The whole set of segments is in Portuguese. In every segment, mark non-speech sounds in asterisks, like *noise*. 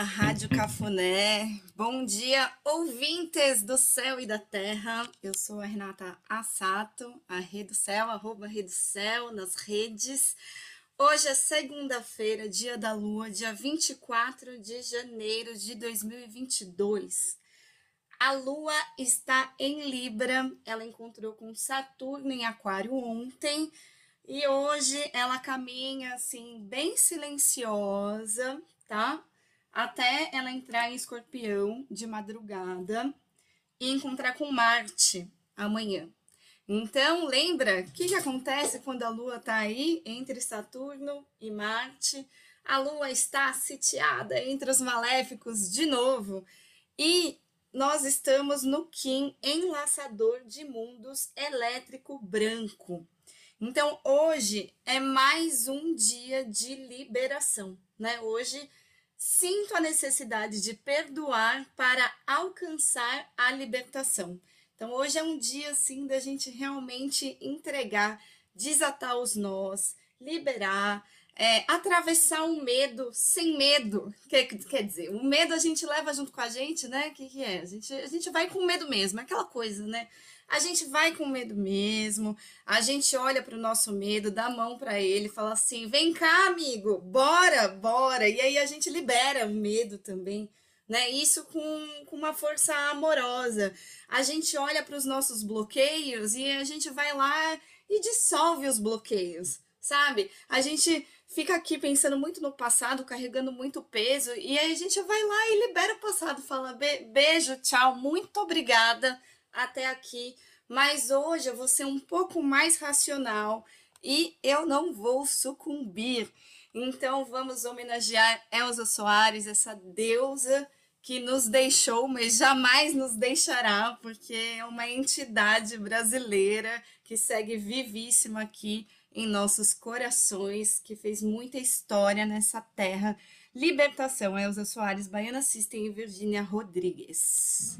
dia, Rádio Cafuné. Bom dia, ouvintes do céu e da terra. Eu sou a Renata Assato, a Rede do Céu, arroba Rede do Céu, nas redes. Hoje é segunda-feira, dia da lua, dia 24 de janeiro de 2022. A lua está em Libra, ela encontrou com Saturno em Aquário ontem. E hoje ela caminha assim, bem silenciosa, tá? Até ela entrar em escorpião de madrugada e encontrar com Marte amanhã. Então, lembra o que, que acontece quando a Lua está aí entre Saturno e Marte? A Lua está sitiada entre os maléficos de novo e nós estamos no Kim enlaçador de mundos elétrico branco. Então, hoje é mais um dia de liberação, né? Hoje sinto a necessidade de perdoar para alcançar a libertação. Então, hoje é um dia assim da gente realmente entregar, desatar os nós, liberar, é, atravessar o medo sem medo. Quer, quer dizer, o medo a gente leva junto com a gente, né? O que, que é? A gente, a gente vai com medo mesmo, é aquela coisa, né? A gente vai com medo mesmo, a gente olha para o nosso medo, dá mão para ele, fala assim: vem cá, amigo, bora, bora. E aí a gente libera o medo também, né? Isso com, com uma força amorosa. A gente olha para os nossos bloqueios e a gente vai lá e dissolve os bloqueios, sabe? A gente fica aqui pensando muito no passado, carregando muito peso, e aí a gente vai lá e libera o passado, fala beijo, tchau, muito obrigada até aqui, mas hoje eu vou ser um pouco mais racional e eu não vou sucumbir. Então vamos homenagear Elza Soares, essa deusa que nos deixou, mas jamais nos deixará, porque é uma entidade brasileira que segue vivíssima aqui em nossos corações, que fez muita história nessa terra. Libertação, Elza Soares, Baiana System e Virgínia Rodrigues.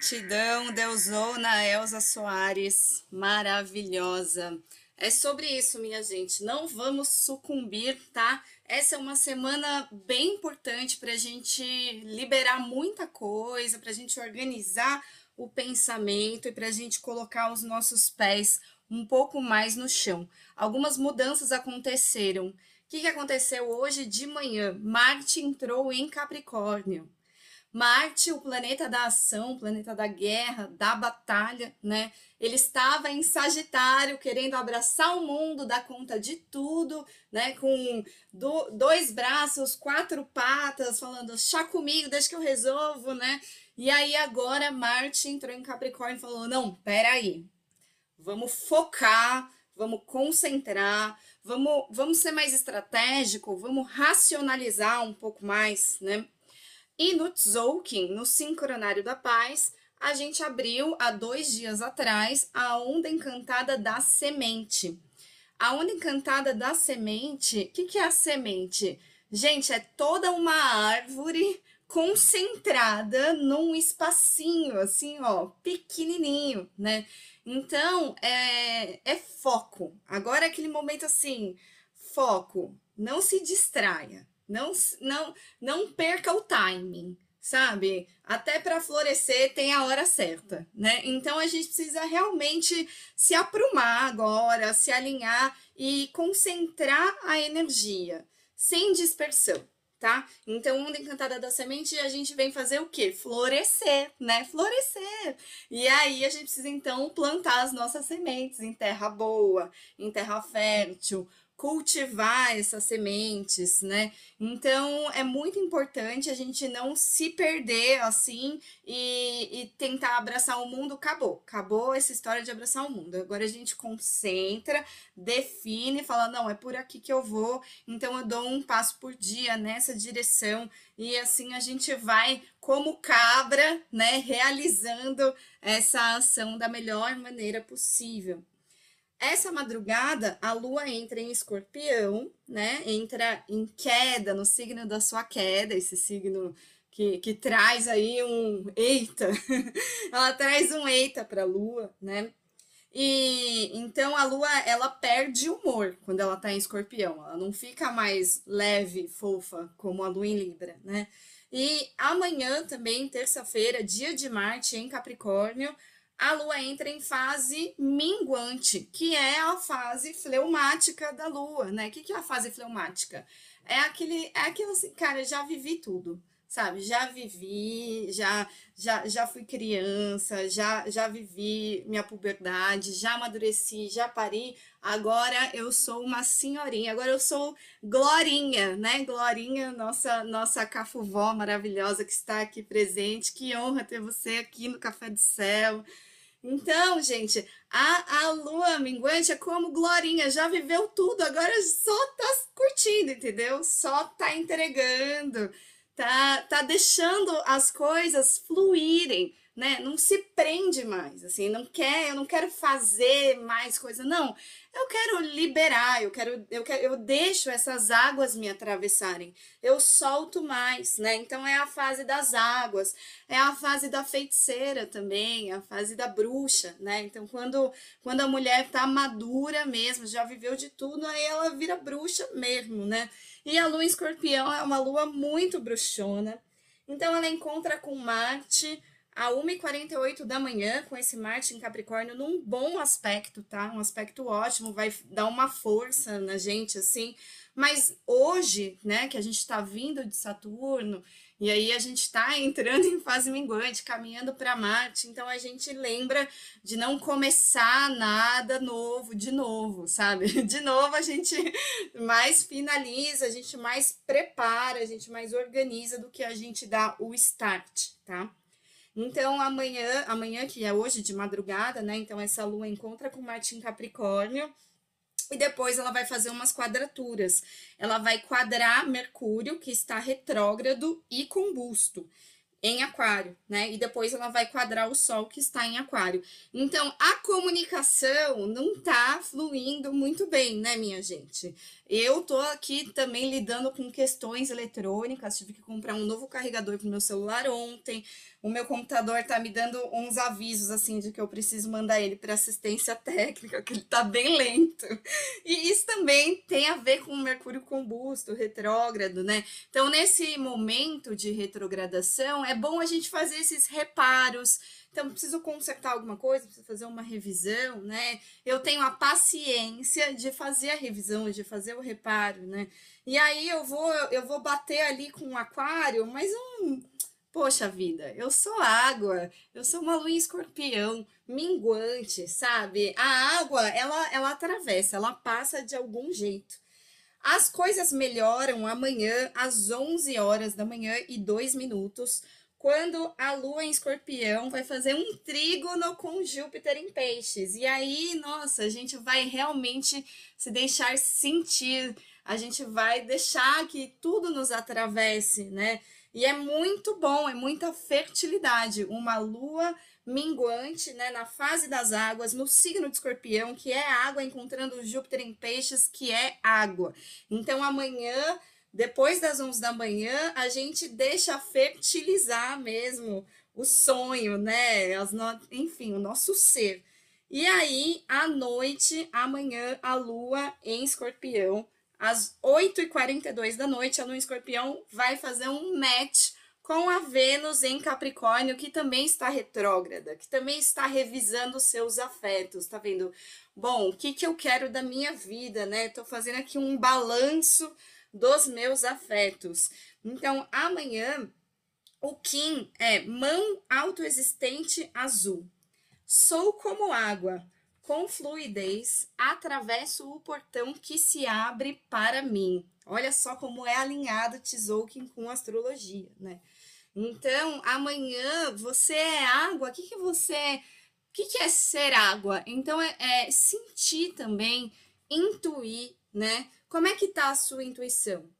Gratidão, Deusona Elza Soares, maravilhosa. É sobre isso, minha gente. Não vamos sucumbir, tá? Essa é uma semana bem importante para a gente liberar muita coisa, para a gente organizar o pensamento e para a gente colocar os nossos pés um pouco mais no chão. Algumas mudanças aconteceram. O que aconteceu hoje de manhã? Marte entrou em Capricórnio. Marte, o planeta da ação, o planeta da guerra, da batalha, né? Ele estava em Sagitário, querendo abraçar o mundo, dar conta de tudo, né? Com do, dois braços, quatro patas, falando chá comigo, deixa que eu resolvo, né? E aí agora Marte entrou em Capricórnio e falou: não, peraí, vamos focar, vamos concentrar, vamos, vamos ser mais estratégico, vamos racionalizar um pouco mais, né? E no Tzolk'in, no Sincronário da Paz, a gente abriu há dois dias atrás a Onda Encantada da Semente. A Onda Encantada da Semente, o que, que é a semente? Gente, é toda uma árvore concentrada num espacinho, assim, ó, pequenininho, né? Então, é, é foco. Agora é aquele momento assim, foco, não se distraia. Não, não, não perca o timing, sabe? Até para florescer tem a hora certa, né? Então a gente precisa realmente se aprumar agora, se alinhar e concentrar a energia, sem dispersão, tá? Então, Onda Encantada da Semente, a gente vem fazer o quê? Florescer, né? Florescer. E aí a gente precisa então plantar as nossas sementes em terra boa, em terra fértil, cultivar essas sementes, né? Então é muito importante a gente não se perder assim e, e, tentar abraçar o mundo. Acabou, acabou essa história de abraçar o mundo. Agora a gente concentra, define, fala: não, é por aqui que eu vou, então eu dou um passo por dia nessa direção, e assim a gente vai, como cabra, né, realizando essa ação da melhor maneira possível. Essa madrugada, a lua entra em escorpião, né? Entra em queda, no signo da sua queda, esse signo que, que traz aí um eita, *laughs* ela traz um eita para a lua, né? E então a lua ela perde humor quando ela está em escorpião, ela não fica mais leve, fofa como a lua em Libra, né? E amanhã também, terça-feira, dia de Marte em Capricórnio, a Lua entra em fase minguante, que é a fase fleumática da Lua, né? O que, que é a fase fleumática? É aquele, é aquilo assim, cara, já vivi tudo, sabe? Já vivi, já, já, já fui criança, já, já vivi minha puberdade, já amadureci, já parei. Agora eu sou uma senhorinha, agora eu sou Glorinha, né? Glorinha, nossa, nossa cafuvó maravilhosa que está aqui presente. Que honra ter você aqui no Café do Céu. Então, gente, a, a lua minguante é como Glorinha, já viveu tudo, agora só tá curtindo, entendeu? Só tá entregando, tá, tá deixando as coisas fluírem, né? Não se prende mais, assim, não quer, eu não quero fazer mais coisa, não eu quero liberar, eu quero, eu quero, eu deixo essas águas me atravessarem, eu solto mais, né? Então é a fase das águas, é a fase da feiticeira também, a fase da bruxa, né? Então quando, quando a mulher tá madura mesmo, já viveu de tudo, aí ela vira bruxa mesmo, né? E a lua escorpião é uma lua muito bruxona. Então ela encontra com Marte a 1h48 da manhã, com esse Marte em Capricórnio, num bom aspecto, tá? Um aspecto ótimo, vai dar uma força na gente, assim. Mas hoje, né, que a gente está vindo de Saturno, e aí a gente está entrando *laughs* em fase minguante, caminhando para Marte, então a gente lembra de não começar nada novo de novo, sabe? *laughs* De novo a gente mais finaliza, a gente mais prepara, a gente mais organiza do que a gente dá o start, tá? Então, amanhã, amanhã, que é hoje de madrugada, né? Então, essa lua encontra com Marte em Capricórnio. E depois ela vai fazer umas quadraturas. Ela vai quadrar Mercúrio, que está retrógrado e combusto. em aquário, né? E depois ela vai quadrar o sol que está em aquário. Então, a comunicação não tá fluindo muito bem, né, minha gente? Eu tô aqui também lidando com questões eletrônicas, tive que comprar um novo carregador para o meu celular ontem. O meu computador tá me dando uns avisos assim de que eu preciso mandar ele para assistência técnica, que ele tá bem lento. E isso também tem a ver com o Mercúrio combusto, retrógrado, né? Então, nesse momento de retrogradação, é bom a gente fazer esses reparos. Então, preciso consertar alguma coisa, preciso fazer uma revisão, né? Eu tenho a paciência de fazer a revisão, de fazer o reparo, né? E aí eu vou, eu vou bater ali com o um aquário, mas um Poxa vida, eu sou água, eu sou uma lua escorpião, minguante, sabe? A água, ela, ela atravessa, ela passa de algum jeito. As coisas melhoram amanhã às 11 horas da manhã e 2 minutos, quando a lua em escorpião vai fazer um trígono com Júpiter em peixes. E aí, nossa, a gente vai realmente se deixar sentir, a gente vai deixar que tudo nos atravesse, né? E é muito bom, é muita fertilidade. Uma lua minguante, né, na fase das águas, no signo de escorpião, que é água, encontrando Júpiter em peixes, que é água. Então, amanhã, depois das 11 da manhã, a gente deixa fertilizar mesmo o sonho, né? As no... Enfim, o nosso ser. E aí, à noite, amanhã, a lua em escorpião às 8h42 da noite, a Lua Escorpião vai fazer um match com a Vênus em Capricórnio, que também está retrógrada, que também está revisando seus afetos, tá vendo? Bom, o que, que eu quero da minha vida, né? Tô fazendo aqui um balanço dos meus afetos. Então, amanhã, o Kim é mão autoexistente azul. Sou como água com fluidez, atravesso o portão que se abre para mim. Olha só como é alinhado Tzolk'in com astrologia, né? Então, amanhã você é água. O que, que você é? O que, que é ser água? Então, é, é sentir também, intuir, né? Como é que tá a sua intuição?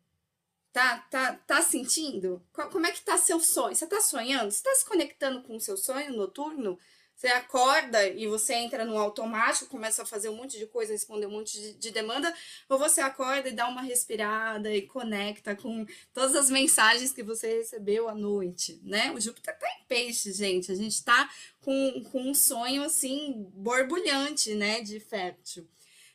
Tá, tá, tá sentindo? Como é que tá seu sonho? Você tá sonhando? Você tá se conectando com o seu sonho noturno? Você acorda e você entra no automático, começa a fazer um monte de coisa, responder um monte de, de, demanda, ou você acorda e dá uma respirada e conecta com todas as mensagens que você recebeu à noite, né? O Júpiter tá em peixe, gente. A gente tá com, com um sonho assim borbulhante, né, de fértil.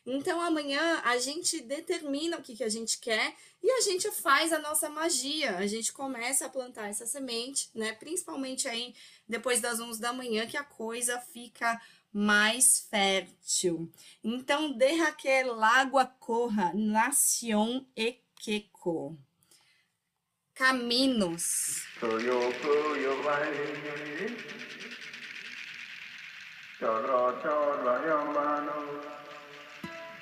Então amanhã a gente determina o que, que a gente quer e a gente faz a nossa magia. A gente começa a plantar essa semente, né? Principalmente aí depois das 11 da manhã que a coisa fica mais fértil. Então, de Raquel, água corra, nacion e queco. Caminos.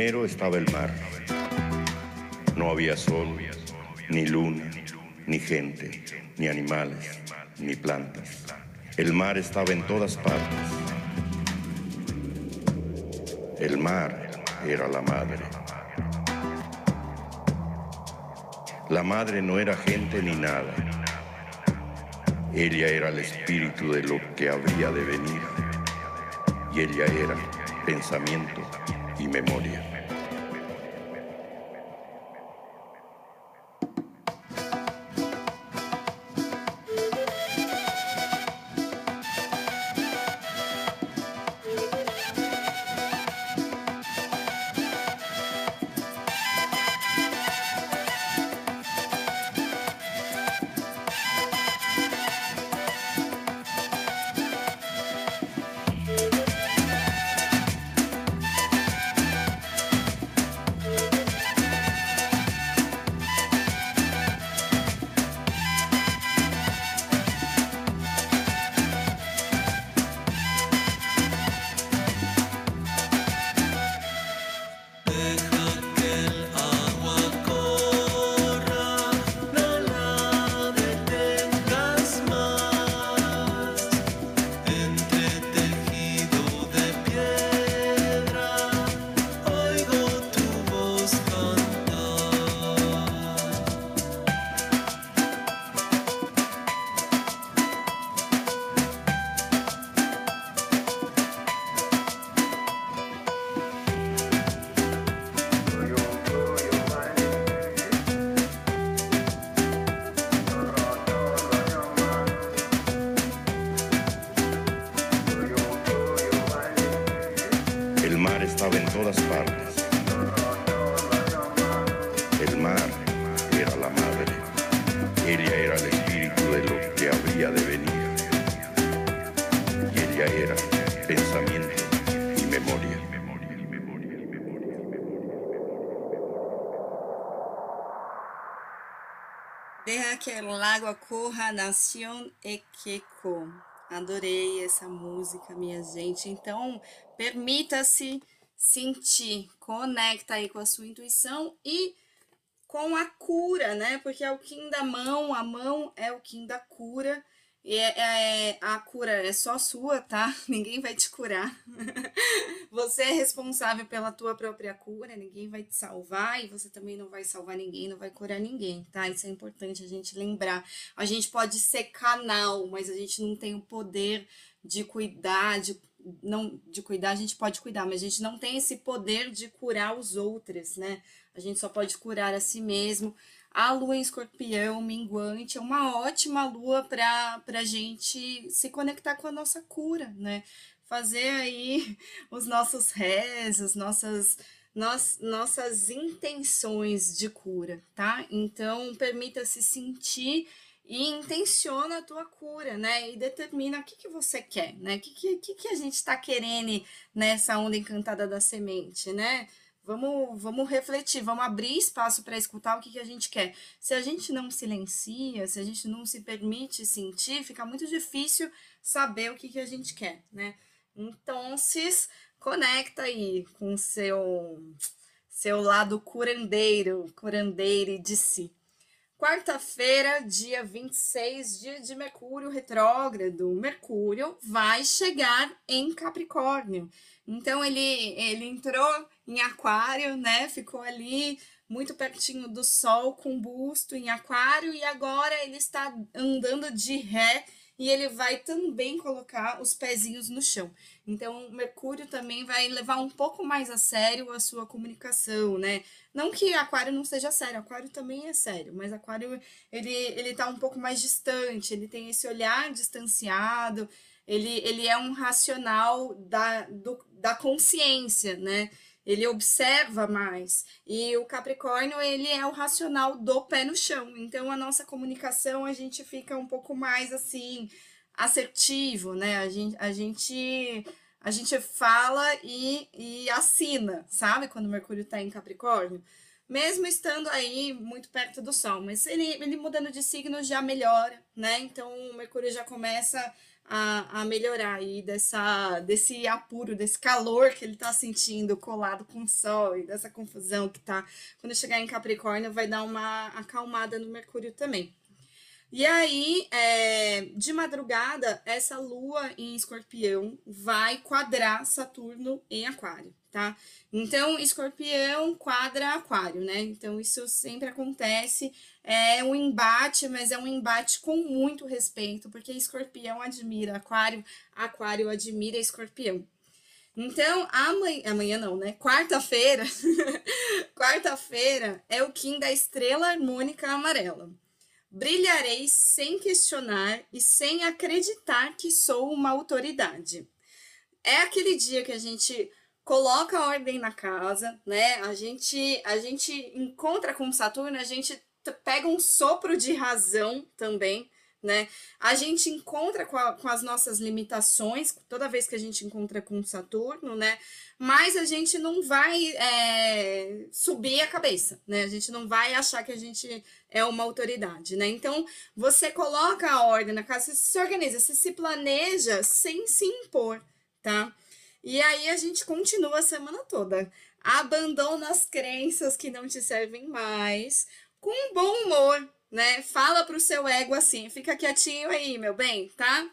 Primero estaba el mar. No había sol, ni luna, ni gente, ni animales, ni plantas. El mar estaba en todas partes. El mar era la madre. La madre no era gente ni nada. Ella era el espíritu de lo que habría de venir. Y ella era pensamiento y memoria. Nación Ekeko. Adorei essa música, minha gente. Então, permita-se sentir, conecta aí com a sua intuição e com a cura, né? Porque é o Kim da mão, a mão é o Kim da cura. E é, é, a cura é só sua, tá? *laughs* Ninguém vai te curar. *laughs* você é responsável pela tua própria cura, ninguém vai te salvar e você também não vai salvar ninguém, não vai curar ninguém, tá? Isso é importante a gente lembrar. A gente pode ser canal, mas a gente não tem o poder de cuidar, de não de cuidar, a gente pode cuidar, mas a gente não tem esse poder de curar os outros, né? A gente só pode curar a si mesmo. A lua em escorpião, minguante, é uma ótima lua para a gente se conectar com a nossa cura, né? Fazer aí *laughs* os nossos rezos, nossas, nos, nossas intenções de cura, tá? Então, permita-se sentir e intenciona a tua cura, né? E determina o que, que você quer, né? O que, que, que a gente está querendo nessa onda encantada da semente, né? Vamos, vamos refletir, vamos abrir espaço para escutar o que, que a gente quer. Se a gente não silencia, se a gente não se permite sentir, fica muito difícil saber o que, que a gente quer, né? Então, conecta aí com seu, seu lado curandeiro, curandeire de si. Quarta-feira, dia 26, dia de Mercúrio retrógrado. Mercúrio vai chegar em Capricórnio. Então ele, ele entrou em aquário, né? Ficou ali muito pertinho do sol com busto em aquário e agora ele está andando de ré e ele vai também colocar os pezinhos no chão. Então, Mercúrio também vai levar um pouco mais a sério a sua comunicação, né? Não que Aquário não seja sério, Aquário também é sério, mas Aquário ele ele tá um pouco mais distante, ele tem esse olhar distanciado, ele, ele é um racional da, do, da consciência, né? Ele observa mais. E o Capricórnio, ele é o racional do pé no chão. Então, a nossa comunicação, a gente fica um pouco mais, assim, assertivo, né? A gente, a gente, a gente fala e, e assina, sabe? Quando o Mercúrio está em Capricórnio mesmo estando aí muito perto do Sol, mas ele, ele mudando de signo já melhora, né? Então o Mercúrio já começa a, a melhorar aí dessa, desse apuro, desse calor que ele está sentindo colado com o sol e dessa confusão que tá. Quando chegar em Capricórnio, vai dar uma acalmada no Mercúrio também. E aí, é, de madrugada, essa lua em escorpião vai quadrar Saturno em Aquário, tá? Então, escorpião quadra Aquário, né? Então, isso sempre acontece. É um embate, mas é um embate com muito respeito, porque escorpião admira Aquário, Aquário admira escorpião. Então, amanhã, amanhã não, né? Quarta-feira, *laughs* quarta-feira é o Kim da estrela harmônica amarela. Brilharei sem questionar e sem acreditar que sou uma autoridade. É aquele dia que a gente coloca ordem na casa, né? A gente a gente encontra com Saturno, a gente pega um sopro de razão também, né? A gente encontra com, a, com, as nossas limitações toda vez que a gente encontra com Saturno, né? Mas a gente não vai é, subir a cabeça, né? A gente não vai achar que a gente é uma autoridade, né? Então você coloca a ordem na casa, você se organiza, você se planeja sem se impor, tá? E aí a gente continua a semana toda. Abandona as crenças que não te servem mais, com bom humor, né? Fala pro seu ego assim, fica quietinho aí, meu bem, tá?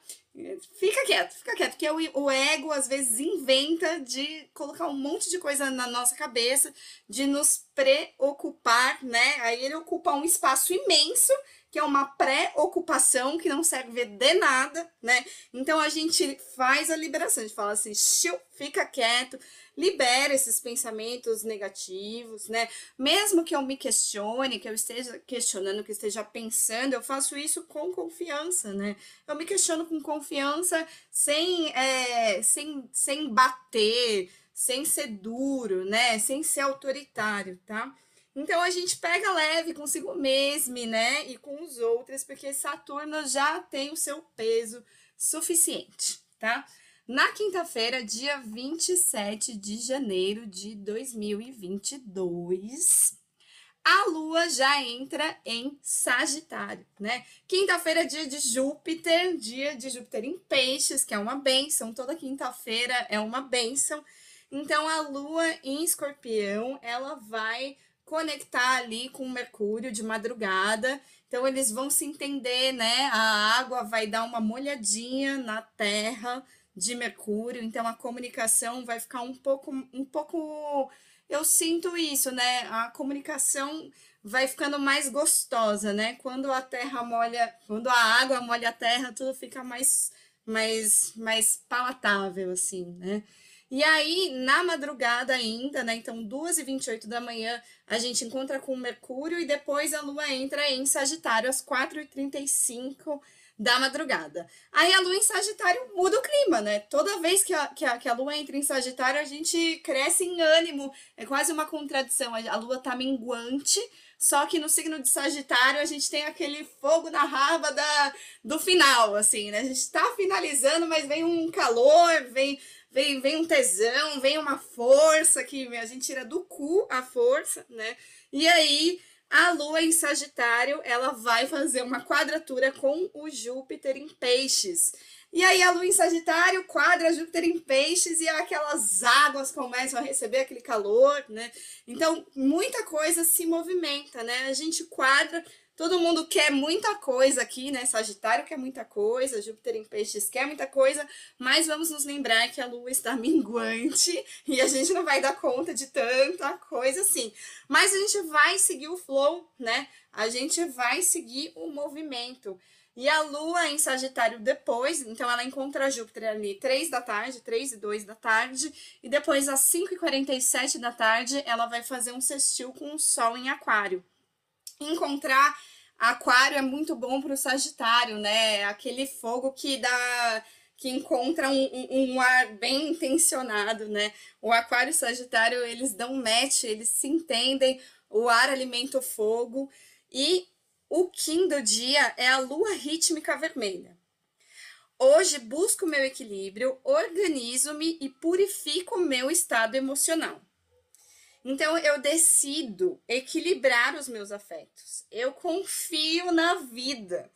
Fica quieto, fica quieto, porque o ego às vezes inventa de colocar um monte de coisa na nossa cabeça, de nos preocupar, né? Aí ele ocupa um espaço imenso, que é uma pré-ocupação que não serve de nada, né? Então a gente faz a liberação, a gente fala assim, fica quieto, libera esses pensamentos negativos, né? Mesmo que eu me questione, que eu esteja questionando, que esteja pensando, eu faço isso com confiança, né? Eu me questiono com confiança, sem, é, sem, sem bater, sem ser duro, né? Sem ser autoritário, tá? Então a gente pega leve consigo mesmo, né? E com os outros, porque Saturno já tem o seu peso suficiente, tá? Na quinta-feira, dia 27 de janeiro de 2022, a Lua já entra em Sagitário, né? Quinta-feira dia de Júpiter, dia de Júpiter em Peixes, que é uma benção. Toda quinta-feira é uma benção. Então, a Lua em Escorpião, ela vai conectar ali com Mercúrio de madrugada. Então, eles vão se entender, né? A água vai dar uma molhadinha na Terra de Mercúrio, então a comunicação vai ficar um pouco, um pouco, eu sinto isso, né? A comunicação vai ficando mais gostosa, né? Quando a terra molha, quando a água molha a terra, tudo fica mais, mais, mais palatável, assim, né? E aí, na madrugada ainda, né? Então, 2h28 da manhã, a gente encontra com Mercúrio e depois a Lua entra em Sagitário às 4h35 da madrugada. Aí a lua em Sagitário muda o clima, né? Toda vez que a, que a, que a lua entra em Sagitário, a gente cresce em ânimo. É quase uma contradição. A lua tá minguante, só que no signo de Sagitário a gente tem aquele fogo na raba da, do final, assim, né? A gente tá finalizando, mas vem um calor, vem, vem, vem um tesão, vem uma força que a gente tira do cu a força, né? E aí a Lua em Sagitário, ela vai fazer uma quadratura com o Júpiter em Peixes. E aí a Lua em Sagitário quadra Júpiter em Peixes e aquelas águas começam a receber aquele calor, né? Então, muita coisa se movimenta, né? A gente quadra Todo mundo quer muita coisa aqui, né? Sagitário quer muita coisa, Júpiter em Peixes quer muita coisa, mas vamos nos lembrar que a Lua está *laughs* minguante e a gente não vai dar conta de tanta coisa assim. Mas a gente vai seguir o flow, né? A gente vai seguir o movimento. E a Lua em Sagitário depois, então ela encontra Júpiter ali 3 da tarde, 3 e 2 da tarde, e depois às 5 e 47 da tarde ela vai fazer um sextil com o Sol em Aquário encontrar aquário é muito bom para o Sagitário, né? Aquele fogo que dá que encontra um, um, ar bem intencionado, né? O aquário e o sagitário, eles dão match, eles se entendem, o ar alimenta o fogo, e o Kim do dia é a lua rítmica vermelha. Hoje busco meu equilíbrio, organizo-me e purifico o meu estado emocional. Então eu decido equilibrar os meus afetos. Eu confio na vida.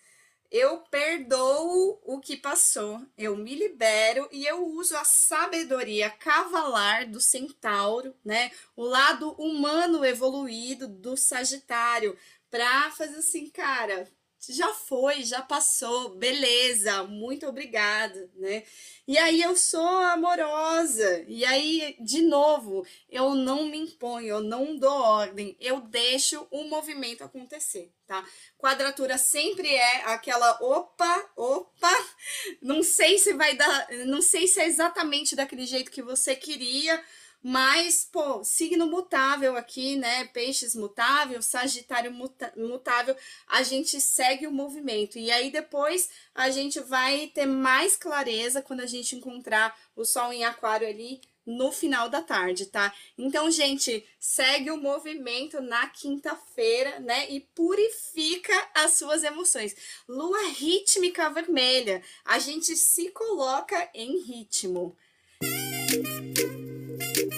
eu perdoo o que passou, eu me libero e eu uso a sabedoria cavalar do centauro, né? O lado humano evoluído do Sagitário, para fazer assim, cara, já foi, já passou, beleza, muito obrigada, né? E aí eu sou amorosa, e aí, de novo, eu não me imponho, eu não dou ordem, eu deixo o movimento acontecer, tá? Quadratura sempre é aquela opa, opa, não sei se vai dar, não sei se é exatamente daquele jeito que você queria, mas, pô, signo mutável aqui, né? Peixes mutável, Sagitário mutável, a gente segue o movimento. E aí depois a gente vai ter mais clareza quando a gente encontrar o Sol em Aquário ali no final da tarde, tá? Então, gente, segue o movimento na quinta-feira, né? E purifica as suas emoções. Lua rítmica vermelha, a gente se coloca em ritmo.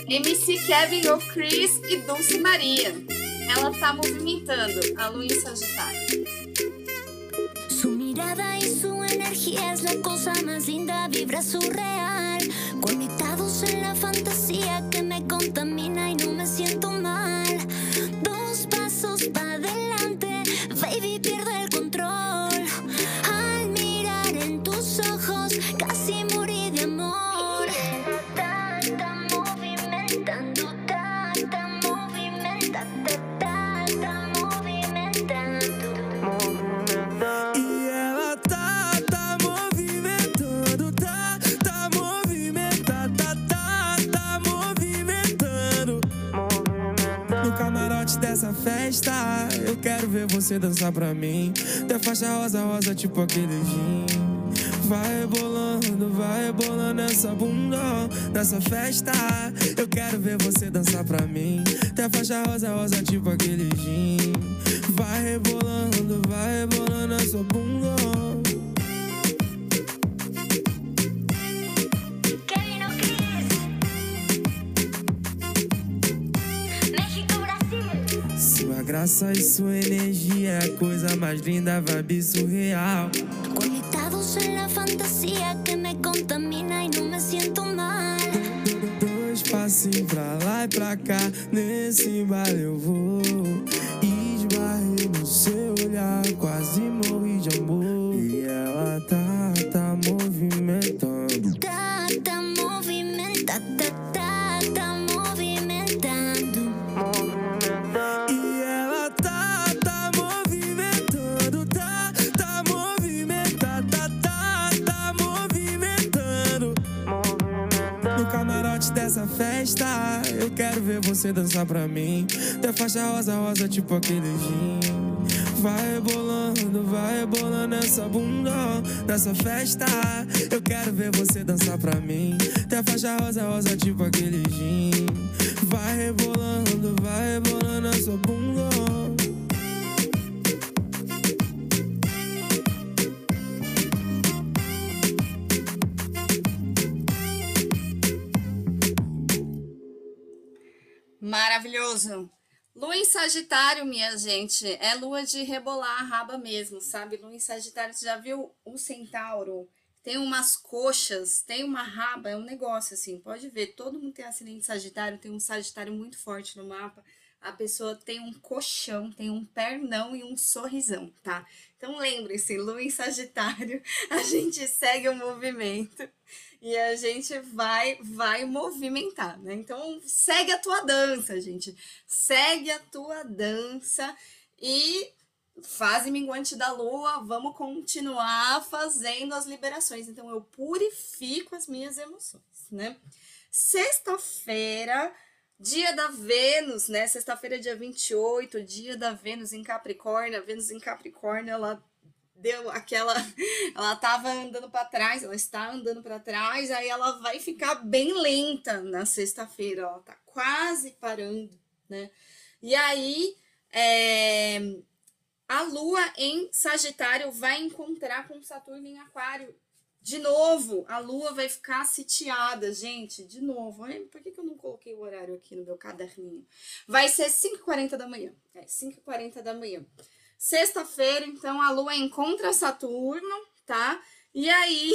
MC Kevin ou Chris e Dulce Maria. Ela tá movimentando a lua em Sagitário. Su mirada y su energía es la cosa más linda, vibra surreal. Conectados en la fantasía que me contamina quero ver você dançar pra mim. Da faixa rosa, rosa, tipo aquele gin. Vai rebolando, vai rebolando essa bunda nessa festa. Eu quero ver você dançar pra mim. Da faixa rosa, rosa, tipo aquele gin. Vai rebolando, vai rebolando essa bunda. Graça e sua energia é a coisa mais linda, vibe surreal. Conectados en la fantasía que me contamina y no me siento mal. Dois passinhos pra lá e pra cá, nesse baile eu vou. Esbarrei no seu olhar, quase morri de amor. E ela tá quero ver você dançar pra mim. Da faixa rosa, rosa, tipo aquele gin. Vai rebolando, vai rebolando essa bunda nessa festa. Eu quero ver você dançar pra mim. Da faixa rosa, rosa, tipo aquele gin. Vai rebolando, vai rebolando essa bunda. Maravilhoso. Lua em Sagitário, minha gente, é lua de rebolar a raba mesmo, sabe? Lua em Sagitário, você já viu o centauro? Tem umas coxas, tem uma raba, é um negócio assim, pode ver, todo mundo tem acidente Sagitário, tem um Sagitário muito forte no mapa. A pessoa tem um colchão, tem um pernão e um sorrisão, tá? Então lembre-se, Lua em Sagitário, *laughs* a gente segue o movimento e a gente vai vai movimentar, né? Então segue a tua dança, gente. Segue a tua dança e fase minguante da lua, vamos continuar fazendo as liberações. Então eu purifico as minhas emoções, né? Sexta-feira, dia da Vênus, né? Sexta-feira, dia 28, dia da Vênus em Capricórnio. A Vênus em Capricórnio, ela deu aquela. *laughs* Ela tava andando para trás, ela está andando para trás, aí ela vai ficar bem lenta na sexta-feira, ela tá quase parando, né? E aí, é, a Lua em Sagitário vai encontrar com Saturno em Aquário. De novo, a Lua vai ficar sitiada, gente. De novo. Ai, por que, que eu não coloquei o horário aqui no meu caderninho? Vai ser 5h40 da manhã. É, 5h40 da manhã. Sexta-feira, então, a Lua encontra Saturno, tá? E aí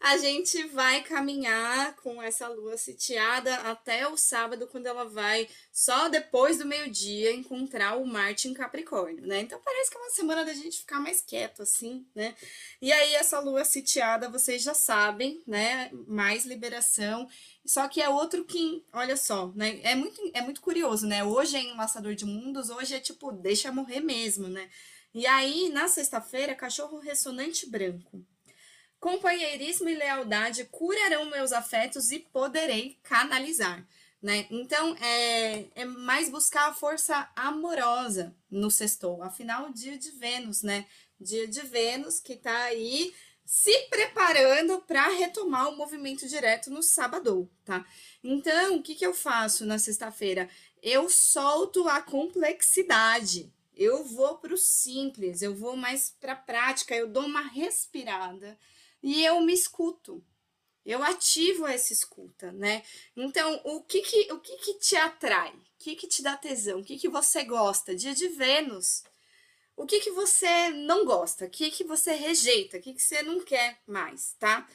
a gente vai caminhar com essa lua sitiada até o sábado, quando ela vai, só depois do meio-dia, encontrar o Marte em Capricórnio, né? Então parece que é uma semana da gente ficar mais quieto, assim, né? E aí, essa lua sitiada, vocês já sabem, né? Mais liberação. Só que é outro que, olha só, né? É muito, é muito curioso, né? Hoje é enlaçador de mundos, hoje é tipo, deixa morrer mesmo, né? E aí, na sexta-feira, cachorro ressonante branco. Companheirismo e lealdade curarão meus afetos e poderei canalizar. Né? Então, é, é mais buscar a força amorosa no sextou. Afinal, dia de Vênus, né? Dia de Vênus que tá aí se preparando para retomar o movimento direto no sábado, tá? Então, o que, que eu faço na sexta-feira? Eu solto a complexidade, eu vou para o simples, eu vou mais para a prática, eu dou uma respirada e eu me escuto. Eu ativo essa escuta, né? Então, o que que, o que, que te atrai? O que, que te dá tesão? O que, que você gosta? Dia de Vênus. O que, que você não gosta? O que, que você rejeita? O que, que você não quer mais, tá?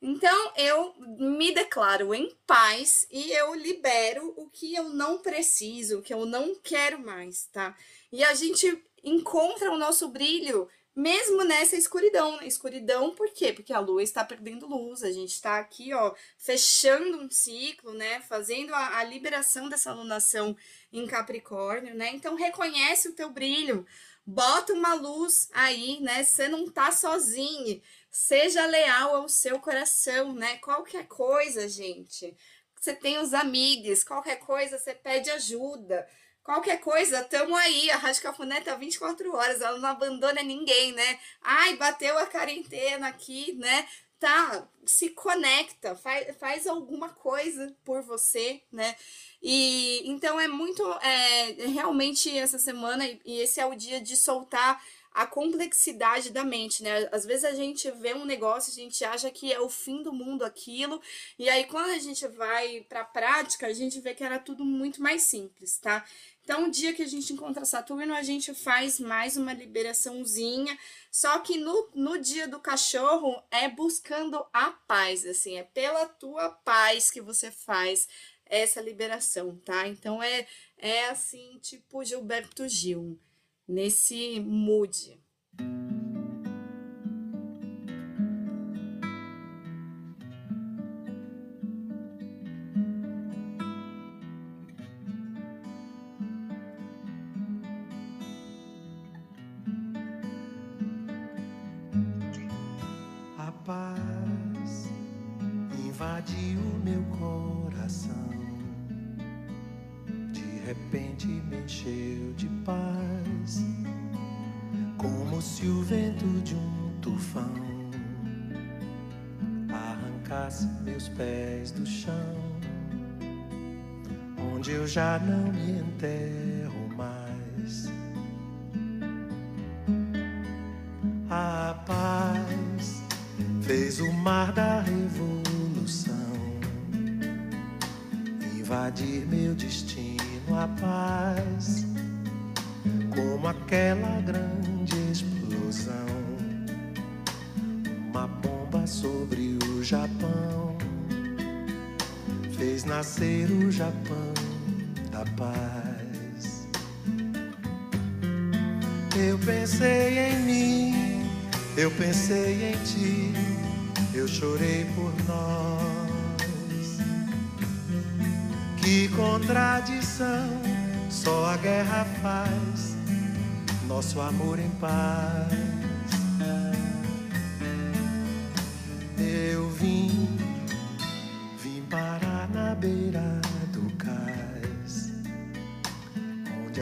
Então, eu me declaro em paz e eu libero o que eu não preciso, o que eu não quero mais, tá? E a gente encontra o nosso brilho mesmo nessa escuridão. Né? Escuridão por quê? Porque a lua está perdendo luz, a gente está aqui, ó, fechando um ciclo, né? Fazendo a, a liberação dessa alunação em Capricórnio, né? Então reconhece o teu brilho, bota uma luz aí, né? Você não tá sozinho. Seja leal ao seu coração, né? Qualquer coisa, gente. Você tem os amigos, qualquer coisa você pede ajuda. Qualquer coisa, tamo aí. A Rádio Cafuné tá 24 horas, ela não abandona ninguém, né? Ai, bateu a quarentena aqui, né? Tá, se conecta, faz, faz alguma coisa por você, né? E então é muito, é, realmente essa semana, e esse é o dia de soltar a complexidade da mente, né? Às vezes a gente vê um negócio, a gente acha que é o fim do mundo aquilo, e aí quando a gente vai para a prática, a gente vê que era tudo muito mais simples, tá? Então, o dia que a gente encontra Saturno, a gente faz mais uma liberaçãozinha. Só que no, no dia do cachorro é buscando a paz, assim, é pela tua paz que você faz essa liberação, tá? Então é, é assim, tipo Gilberto Gil, nesse mood. Já não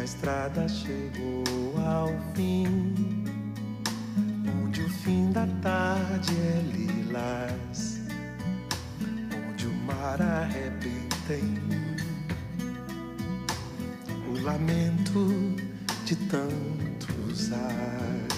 estrada chegou ao fim, onde o fim da tarde é lilás, onde o mar arrebenta em mim, o lamento de tantos ares.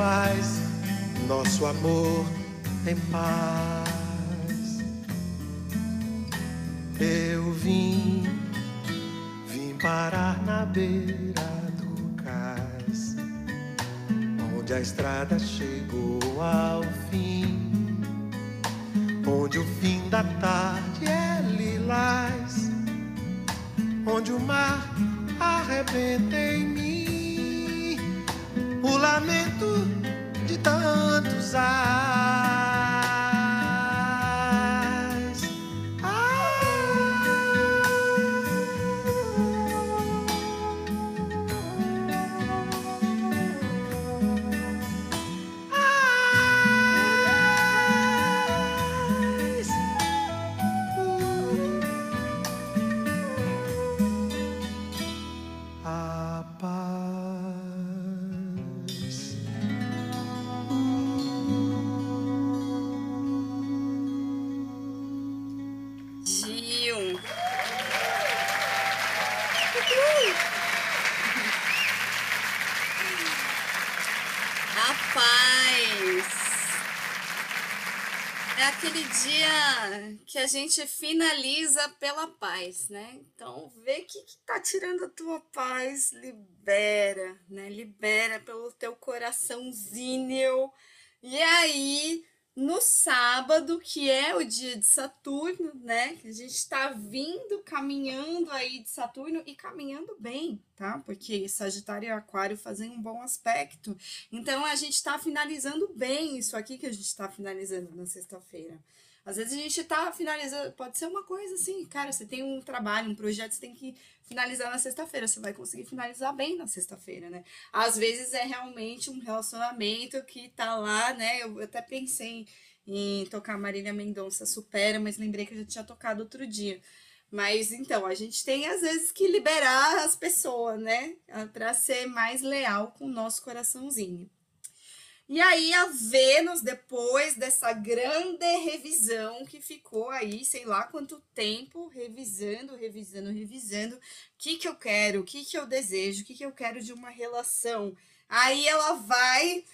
Faz nosso amor em paz. Eu vim, vim parar na beira do cais onde a estrada chegou ao fim, onde o fim da tarde é lilás, onde o mar arrebenta em mim, o lamento de tantos ais. Gente finaliza pela paz, né? Então, vê o que, tá tirando a tua paz, libera, né? Libera pelo teu coraçãozinho. E aí, no sábado, que é o dia de Saturno, né? A gente está vindo, caminhando aí de Saturno e caminhando bem, tá? Porque Sagitário e Aquário fazem um bom aspecto. Então a gente está finalizando bem isso aqui que a gente está finalizando na sexta-feira. Às vezes a gente tá finalizando, pode ser uma coisa assim, cara, você tem um trabalho, um projeto, você tem que finalizar na sexta-feira, você vai conseguir finalizar bem na sexta-feira, né? Às vezes é realmente um relacionamento que tá lá, né? Eu até pensei em tocar Marília Mendonça Supera, mas lembrei que eu já tinha tocado outro dia. Mas então, a gente tem às vezes que liberar as pessoas, né? Para ser mais leal com o nosso coraçãozinho. E aí a Vênus, depois dessa grande revisão que ficou aí, sei lá quanto tempo, revisando, revisando, revisando, o que que eu quero, o que que eu desejo, o que que eu quero de uma relação. Aí ela vai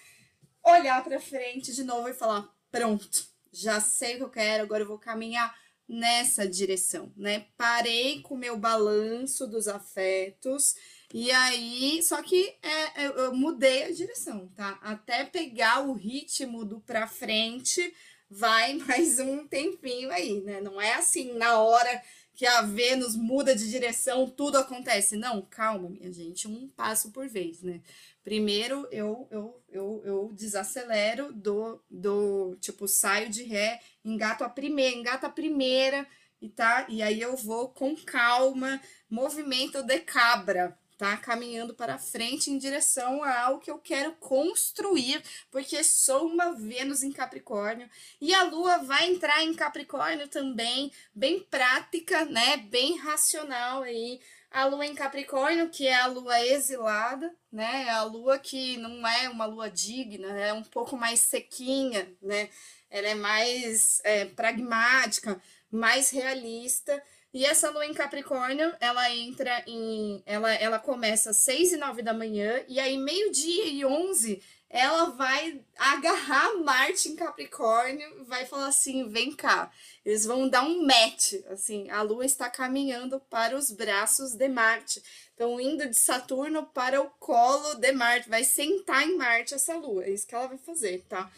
olhar para frente de novo e falar: "Pronto, já sei o que eu quero, agora eu vou caminhar nessa direção, né? Parei com o meu balanço dos afetos e aí, só que é, eu, eu mudei a direção, tá? Até pegar o ritmo do pra frente, vai *laughs* mais um tempinho aí, né? Não é assim na hora que a Vênus muda de direção, tudo acontece. Não, calma, minha gente, um passo por vez, né? Primeiro eu, eu, eu, eu desacelero do, do tipo, saio de ré, engato a primeira, engato a primeira e tá? E aí eu vou com calma, movimento de cabra, tá? Caminhando para frente em direção ao que eu quero construir, porque sou uma Vênus em Capricórnio e a Lua vai entrar em Capricórnio também, bem prática, né? Bem racional aí. A lua em Capricórnio, que é a lua exilada, né? É a lua que não é uma lua digna, é um pouco mais sequinha, né? Ela é mais é, pragmática, mais realista. E essa lua em Capricórnio, ela entra em. Ela, ela começa às 6 e 9 da manhã, e aí, meio-dia e 11, ela vai agarrar Marte em Capricórnio, vai falar assim: vem cá. Eles vão dar um match, assim, a Lua está caminhando para os braços de Marte. Então, indo de Saturno para o colo de Marte, vai sentar em Marte essa Lua, é isso que ela vai fazer, tá?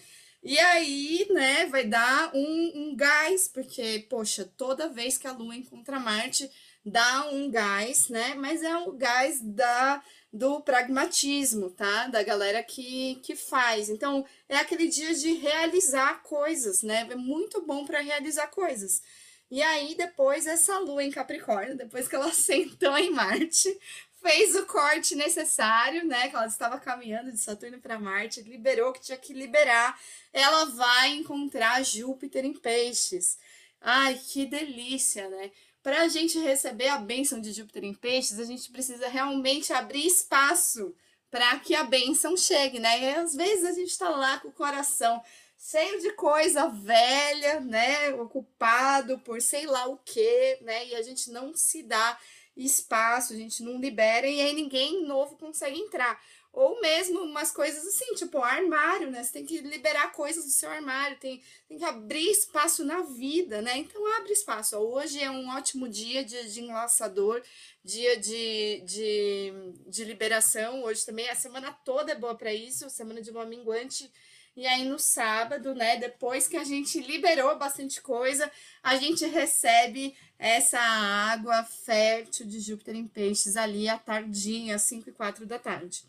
E aí, né, vai dar um, um gás, porque, poxa, toda vez que a Lua encontra Marte, dá um gás, né? Mas é o gás da do pragmatismo, tá? Da galera que, que faz. Então, é aquele dia de realizar coisas, né? É muito bom para realizar coisas. E aí, depois, essa lua em Capricórnio, depois que ela *laughs* sentou em Marte, fez o corte necessário, né? Que ela estava caminhando de Saturno para Marte, liberou o que tinha que liberar. Ela vai encontrar Júpiter em Peixes. Ai, que delícia, né? Para a gente receber a bênção de Júpiter em Peixes, a gente precisa realmente abrir espaço para que a bênção chegue, né? E às vezes a gente está lá com o coração cheio de coisa velha, né? Ocupado por sei lá o que, né? E a gente não se dá espaço, a gente não libera e aí ninguém novo consegue entrar. Ou mesmo umas coisas assim, tipo armário, né? Você tem que liberar coisas do seu armário, tem, tem que abrir espaço na vida, né? Então abre espaço. Hoje é um ótimo dia, dia de enlaçador, dia de, de, de liberação. Hoje também a semana toda é boa para isso, semana de lua minguante. E aí no sábado, né, depois que a gente liberou bastante coisa, a gente recebe essa água fértil de Júpiter em peixes ali à tardinha, às 5 e 4 da tarde.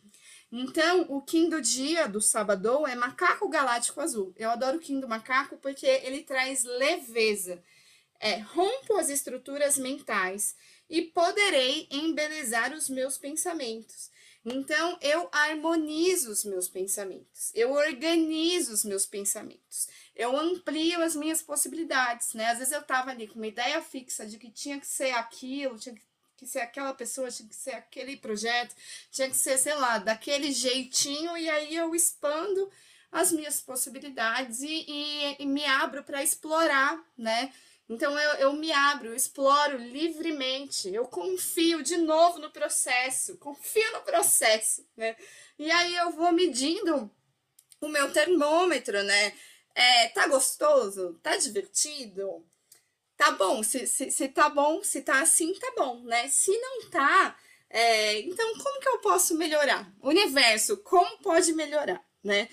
Então, o Kim do dia do sábado é macaco galáctico azul. Eu adoro o Kim do macaco porque ele traz leveza. É, rompo as estruturas mentais e poderei embelezar os meus pensamentos. Então, eu harmonizo os meus pensamentos, eu organizo os meus pensamentos, eu amplio as minhas possibilidades, né? Às vezes eu tava ali com uma ideia fixa de que tinha que ser aquilo, tinha que que ser aquela pessoa, tinha que ser aquele projeto, tinha que ser, sei lá, daquele jeitinho, e aí eu expando as minhas possibilidades e, e, e me abro para explorar, né? Então eu, eu me abro, eu exploro livremente, eu confio de novo no processo, confio no processo, né? E aí eu vou medindo o meu termômetro, né? É, tá gostoso? Tá divertido? tá bom, se, se, se tá bom, se tá assim, tá bom, né? Se não tá, é, então como que eu posso melhorar? Universo, como pode melhorar, né?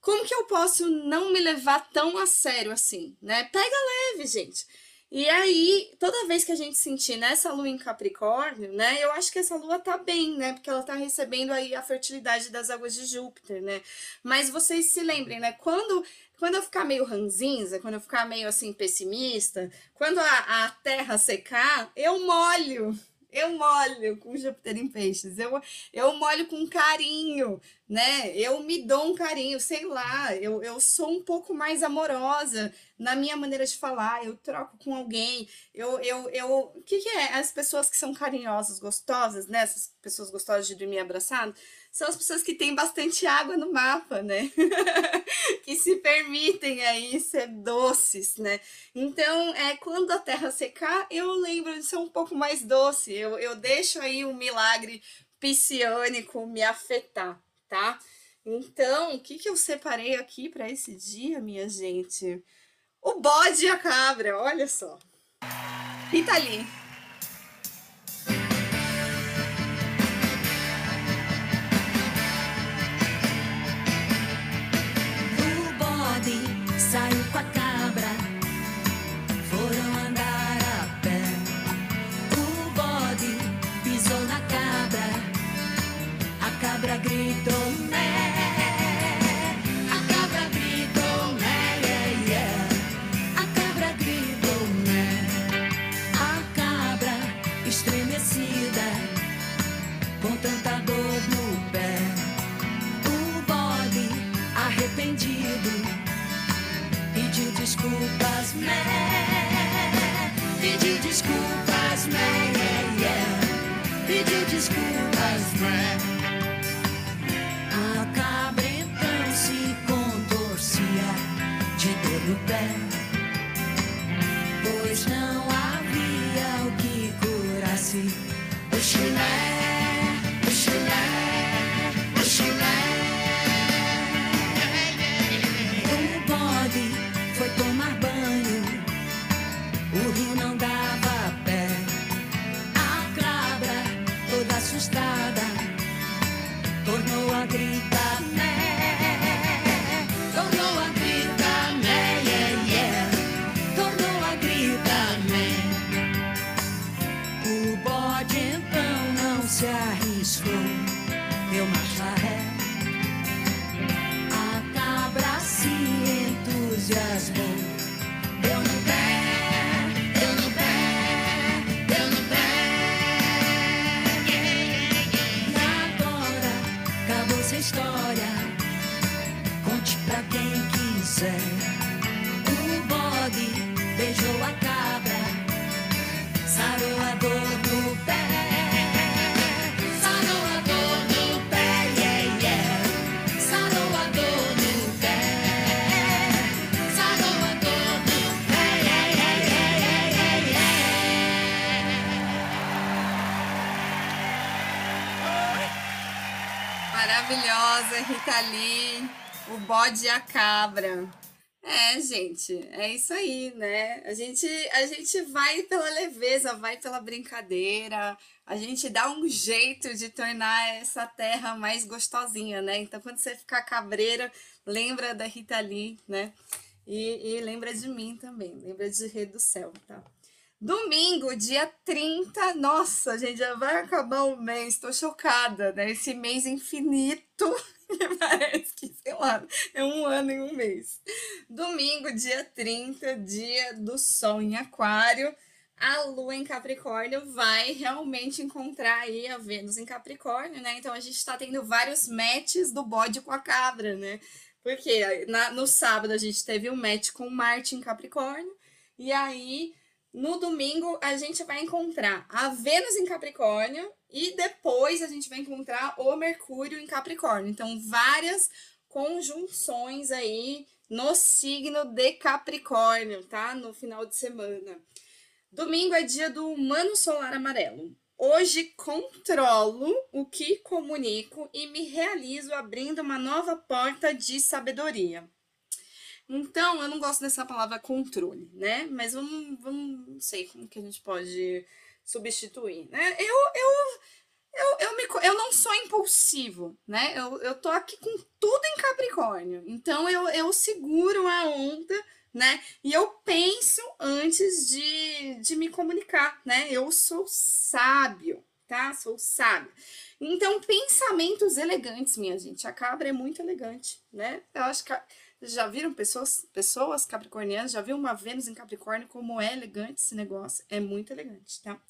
Como que eu posso não me levar tão a sério assim, né? Pega leve, gente. E aí, toda vez que a gente sentir nessa lua em Capricórnio, né? Eu acho que essa lua tá bem, né? Porque ela tá recebendo aí a fertilidade das águas de Júpiter, né? Mas vocês se lembrem, né? Quando quando eu ficar meio ranzinza, quando eu ficar meio assim pessimista, quando a, a terra secar, eu molho. Eu molho com Júpiter em peixes, eu, eu molho com carinho, né? Eu me dou um carinho, sei lá, eu, eu sou um pouco mais amorosa na minha maneira de falar, eu troco com alguém, eu, eu, eu, o que, que é? As pessoas que são carinhosas, gostosas, né? Essas pessoas gostosas de dormir abraçado, são as pessoas que têm bastante água no mapa, né? *laughs* que se permitem aí ser doces, né? Então, é, quando a terra secar, eu lembro de ser um pouco mais doce. Eu, eu deixo aí o milagre psionico me afetar, tá? Então, o que, que eu separei aqui para esse dia, minha gente? O bode e a cabra, olha só. E tá sign desculpas, desculpas, me. Yeah, desculpas, me. A então se contorcia de dor no pé. então não se arriscou. meu marcha. Ali, o bode e a cabra. É, gente, é isso aí, né? A gente, a gente vai pela leveza, vai pela brincadeira, a gente dá um jeito de tornar essa terra mais gostosinha, né? Então, quando você ficar cabreira, lembra da Rita Lee, né? E, e lembra de mim também, lembra de Rei do Céu, tá? Domingo, dia 30. Nossa, gente, já vai acabar o mês. Tô chocada, né? Esse mês infinito. *laughs* Parece que, sei lá, é um ano em um mês. Domingo, dia 30, dia do Sol em Aquário. A Lua em Capricórnio vai realmente encontrar aí a Vênus em Capricórnio, né? Então a gente tá tendo vários matches do bode com a cabra, né? Porque na, no sábado a gente teve um match com Marte em Capricórnio. E aí no domingo, a gente vai encontrar a Vênus em Capricórnio e depois a gente vai encontrar o Mercúrio em Capricórnio. Então, várias conjunções aí no signo de Capricórnio, tá? No final de semana. Domingo é dia do Humano Solar Amarelo. Hoje controlo o que comunico e me realizo abrindo uma nova porta de sabedoria. Então, eu não gosto dessa palavra controle, né? Mas vamos, vamos não sei como que a gente pode substituir, né? Eu, eu, eu, eu, me, eu não sou impulsivo, né? Eu, eu tô aqui com tudo em Capricórnio. Então, eu, eu seguro a onda, né? E eu penso antes de, de me comunicar, né? Eu sou sábio, tá? Sou sábio. Então, pensamentos elegantes, minha gente. A cabra é muito elegante, né? Eu acho que... A, já viram pessoas, pessoas capricornianas? Já viu uma Vênus em Capricórnio como é elegante esse negócio? É muito elegante, tá?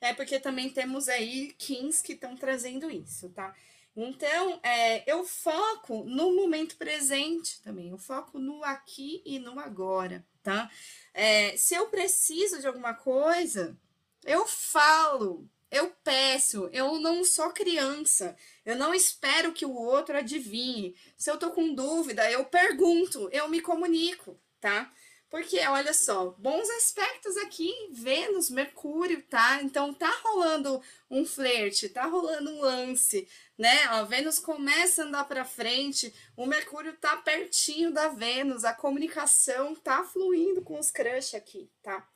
É porque também temos aí kings que estão trazendo isso, tá? Então, é, eu foco no momento presente também, eu foco no aqui e no agora, tá? É, se eu preciso de alguma coisa, eu falo, eu peço, eu não sou criança, eu não espero que o outro adivinhe. Se eu tô com dúvida, eu pergunto, eu me comunico, tá? Porque, olha só, bons aspectos aqui, Vênus, Mercúrio, tá? Então, tá rolando um flerte, tá rolando um lance, né? A Vênus começa a andar para frente, o Mercúrio tá pertinho da Vênus, a comunicação tá fluindo com os crush aqui, tá?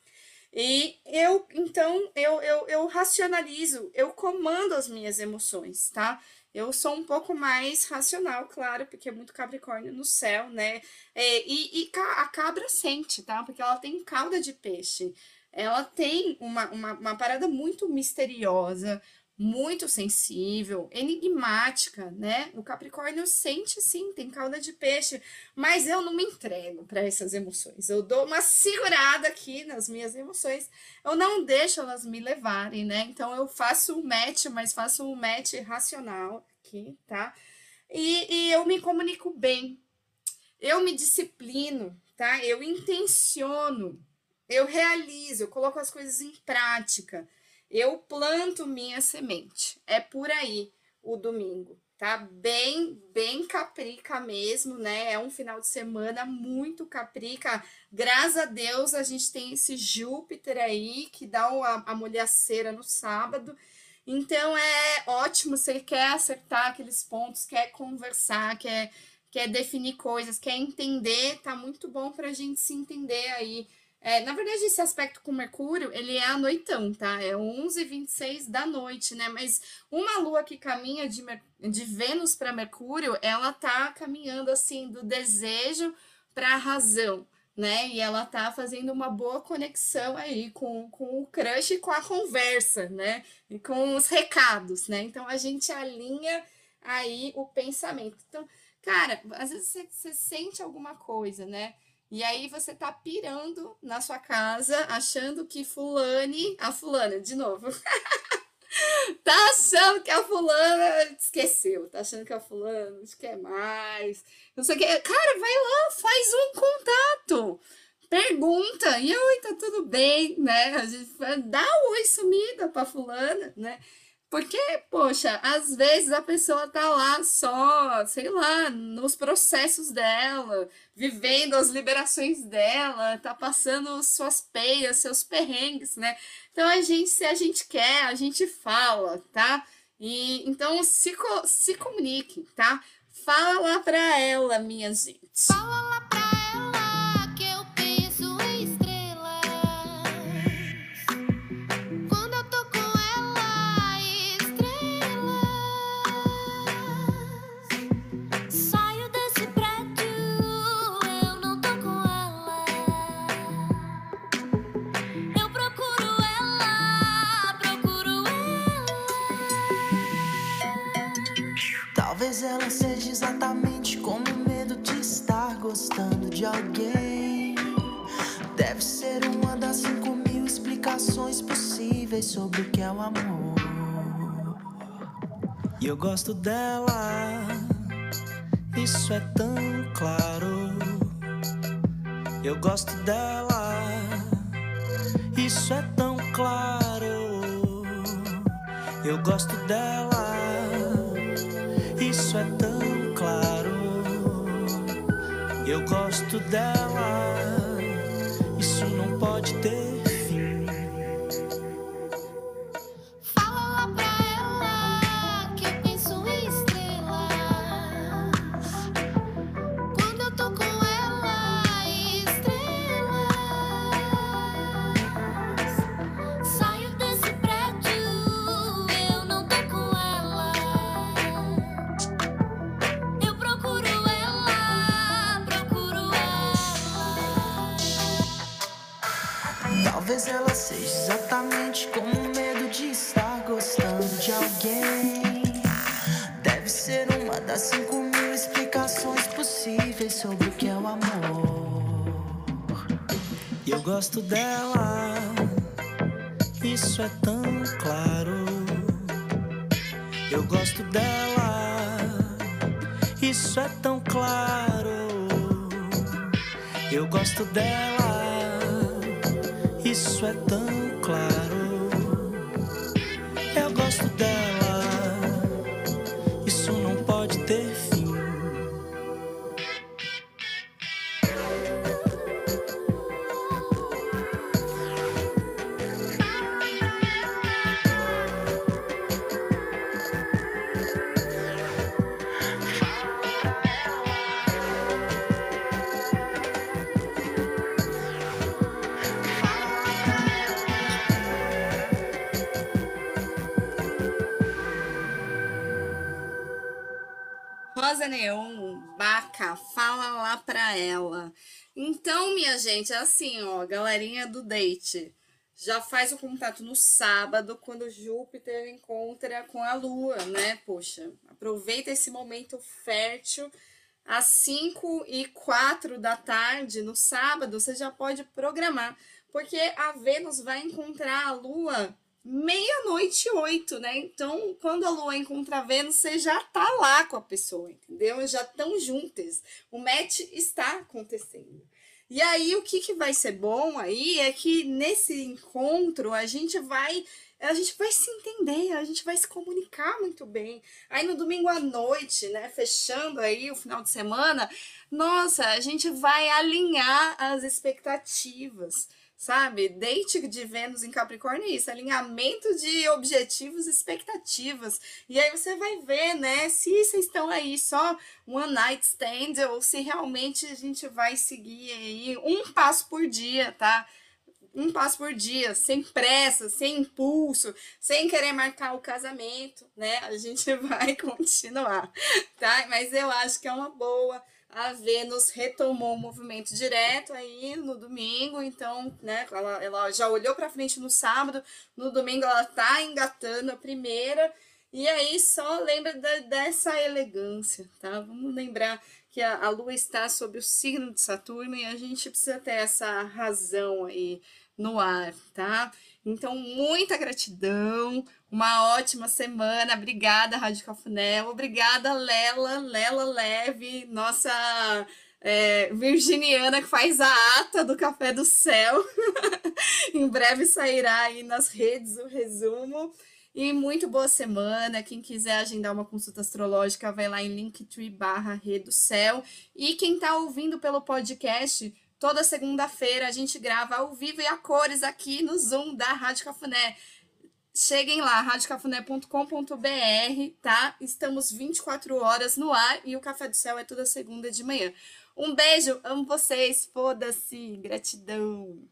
E eu, então, eu, eu, eu racionalizo, eu comando as minhas emoções, tá? Eu sou um pouco mais racional, claro, porque é muito Capricórnio no céu, né? É, e, e a cabra sente, tá? Porque ela tem cauda de peixe. Ela tem uma, uma, uma parada muito misteriosa, muito sensível, enigmática, né? O Capricórnio sente sim, tem cauda de peixe, mas eu não me entrego para essas emoções. Eu dou uma segurada aqui nas minhas emoções, eu não deixo elas me levarem, né? Então eu faço um match, mas faço um match racional aqui, tá? E, e eu me comunico bem, eu me disciplino, tá? Eu intenciono, eu realizo, eu coloco as coisas em prática eu planto minha semente. É por aí o domingo, tá? Bem, bem caprica mesmo, né? É um final de semana muito caprica. Graças a Deus a gente tem esse Júpiter aí que dá a, a molhaceira no sábado. Então é ótimo, você quer acertar aqueles pontos, quer conversar, quer, quer definir coisas, quer entender, tá muito bom para a gente se entender aí é, na verdade, esse aspecto com Mercúrio, ele é à noitão, tá? É 11h26 da noite, né? Mas uma lua que caminha de, de Vênus para Mercúrio, ela tá caminhando, assim, do desejo para a razão, né? E ela tá fazendo uma boa conexão aí com, com o crush e com a conversa, né? E com os recados, né? Então, a gente alinha aí o pensamento. Então, cara, às vezes você, você sente alguma coisa, né? E aí você tá pirando na sua casa, achando que fulane, a fulana, de novo, *laughs* tá achando que a fulana esqueceu, tá achando que a fulana não quer mais, não sei o que. Cara, vai lá, faz um contato, pergunta, e oi, tá tudo bem, né? A gente dá oi sumida pra fulana, né? Porque, poxa, às vezes a pessoa tá lá só, sei lá, nos processos dela, vivendo as liberações dela, tá passando suas peias, seus perrengues, né? Então a gente, se a gente quer, a gente fala, tá? E então se, se comunique, tá? Fala lá para ela, minha gente. Fala lá ela. Seja exatamente como o medo de estar gostando de alguém. Deve ser uma das cinco mil explicações possíveis sobre o que é o amor. E eu gosto dela, isso é tão claro. Eu gosto dela, isso é tão claro. Eu gosto dela. Isso é tão claro. Eu gosto dela. Eu gente, é assim, ó, galerinha do date. Já faz o contato no sábado, quando Júpiter encontra com a Lua, né? Poxa, aproveita esse momento fértil. Às 5 e 4 da tarde, no sábado, você já pode programar. Porque a Vênus vai encontrar a Lua meia-noite oito, né? Então, quando a Lua encontra a Vênus, você já tá lá com a pessoa, entendeu? Já estão juntas. O match está acontecendo. E aí, o que, que vai ser bom aí é que nesse encontro a gente vai. A gente vai se entender, a gente vai se comunicar muito bem. Aí no domingo à noite, né, fechando aí o final de semana, nossa, a gente vai alinhar as expectativas sabe? Date de Vênus em Capricórnio é isso, alinhamento de objetivos e expectativas. E aí você vai ver, né, se vocês estão aí só one night stand ou se realmente a gente vai seguir aí um passo por dia, tá? Um passo por dia, sem pressa, sem impulso, sem querer marcar o casamento, né? A gente *laughs* vai continuar, tá? Mas eu acho que é uma boa a Vênus retomou o movimento direto aí no domingo, então, né, ela, ela já olhou para frente no sábado, no domingo ela tá engatando a primeira, e aí só lembra da, dessa elegância, tá? Vamos lembrar que a, a Lua está sob o signo de Saturno e a gente precisa ter essa razão aí no ar, tá? Então, muita gratidão, uma ótima semana. Obrigada, Rádio Cafuné. Obrigada, Lela, Lela Leve, nossa é, virginiana que faz a ata do Café do Céu. *laughs* em breve sairá aí nas redes o resumo. E muito boa semana. Quem quiser agendar uma consulta astrológica, vai lá em linktree barra do Céu. E quem está ouvindo pelo podcast, toda segunda-feira a gente grava ao vivo e a cores aqui no Zoom da Rádio Cafuné cheguem lá, radiocafuné.com.br, tá? Estamos 24 horas no ar e o Café do Céu é toda segunda de manhã. Um beijo, amo vocês, foda-se, gratidão.